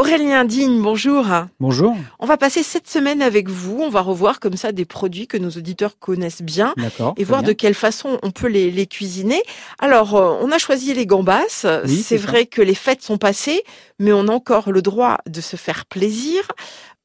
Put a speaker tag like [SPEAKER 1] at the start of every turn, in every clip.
[SPEAKER 1] Aurélien Digne, bonjour.
[SPEAKER 2] Bonjour.
[SPEAKER 1] On va passer cette semaine avec vous. On va revoir comme ça des produits que nos auditeurs connaissent bien et voir de quelle façon on peut les, cuisiner. Alors, euh, on a choisi les gambas. c'est vrai que les fêtes sont passées, mais on a encore le droit de se faire plaisir.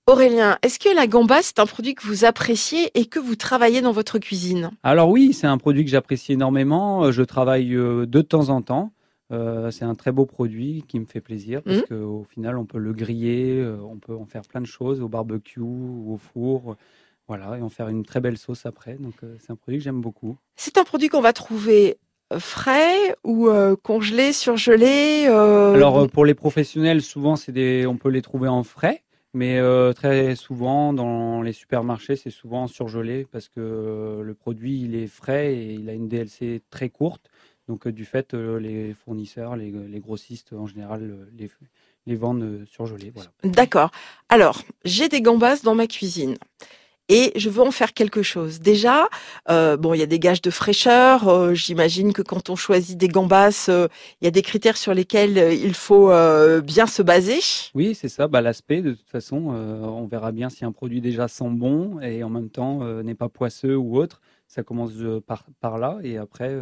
[SPEAKER 1] Aurélien, est-ce que la gambasse c'est un produit que vous appréciez et que vous travaillez dans votre cuisine?
[SPEAKER 2] Alors oui, c'est un produit que j'apprécie énormément. Je travaille euh, de temps en temps. Euh, c'est un très beau produit qui me fait plaisir parce mmh. qu'au final, on peut le griller, euh, on peut en faire plein de choses au barbecue ou au four. Voilà, et en faire une très belle sauce après. Donc, euh, c'est un produit que j'aime beaucoup.
[SPEAKER 1] C'est un produit qu'on va trouver frais ou congelé, surgelé
[SPEAKER 2] Alors, pour les professionnels, souvent, c'est des... on peut les trouver en frais. Mais très souvent, dans les supermarchés, c'est souvent surgelé parce que le produit, il est frais et il a une DLC très courte. Donc, euh, du fait, euh, les fournisseurs, les, grossistes en général, euh, les, les vendent surgelés. Voilà.
[SPEAKER 1] D'accord. Alors, j'ai des gambas dans ma cuisine et je veux en faire quelque chose. Déjà, bon, il y a des gages de fraîcheur. J'imagine que quand on choisit des gambas, il y a des critères sur lesquels il faut bien se baser.
[SPEAKER 2] Oui, c'est ça. Bah, l'aspect, de toute façon, on verra bien si un produit déjà sent bon et en même temps n'est pas poisseux ou autre. Ça commence par, par là et après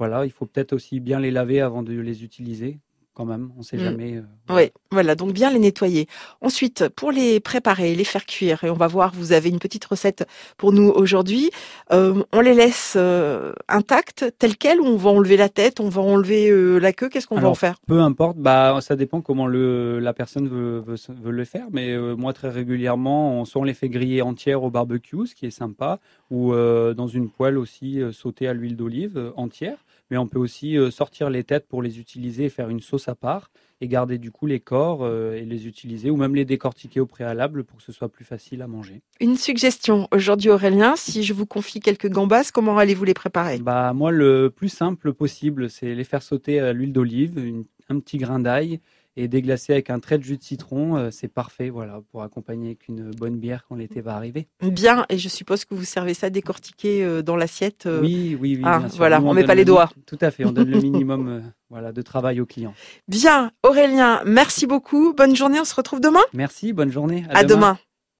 [SPEAKER 2] voilà, il faut peut-être aussi bien les laver avant de les utiliser quand même, on ne sait mm. jamais.
[SPEAKER 1] Euh, oui, voilà, donc bien les nettoyer. Ensuite, pour les préparer, les faire cuire, et on va voir, vous avez une petite recette pour nous aujourd'hui. Euh, on les laisse euh, intactes, telles quelles, ou on va enlever la tête, on va enlever la queue, qu'est-ce qu'on va en faire?
[SPEAKER 2] Peu importe, bah, ça dépend comment le, la personne veut, veut, le faire, mais moi très régulièrement, on, soit on les fait griller entières au barbecue, ce qui est sympa, ou dans une poêle aussi sauter à l'huile d'olive entière mais on peut aussi euh, sortir les têtes pour les utiliser et faire une sauce à part et garder du coup les corps euh, et les utiliser ou même les décortiquer au préalable pour que ce soit plus facile à manger.
[SPEAKER 1] Une suggestion aujourd'hui Aurélien, si je vous confie quelques gambas, comment allez-vous les préparer?
[SPEAKER 2] Bah moi le plus simple possible, c'est les faire sauter à l'huile d'olive, un petit grain d'ail et déglacer avec un trait de jus de citron, euh, c'est parfait, voilà, pour accompagner avec une bonne bière quand l'été va arriver.
[SPEAKER 1] Bien, et je suppose que vous servez ça décortiqué euh, dans l'assiette.
[SPEAKER 2] Euh. Oui, oui, oui.
[SPEAKER 1] Ah, voilà, on, ne met pas les doigts.
[SPEAKER 2] Tout à fait, on donne le minimum, voilà, de travail aux clients.
[SPEAKER 1] Bien, Aurélien, merci beaucoup. Bonne journée, on se retrouve demain?
[SPEAKER 2] Merci, bonne journée.
[SPEAKER 1] À, demain.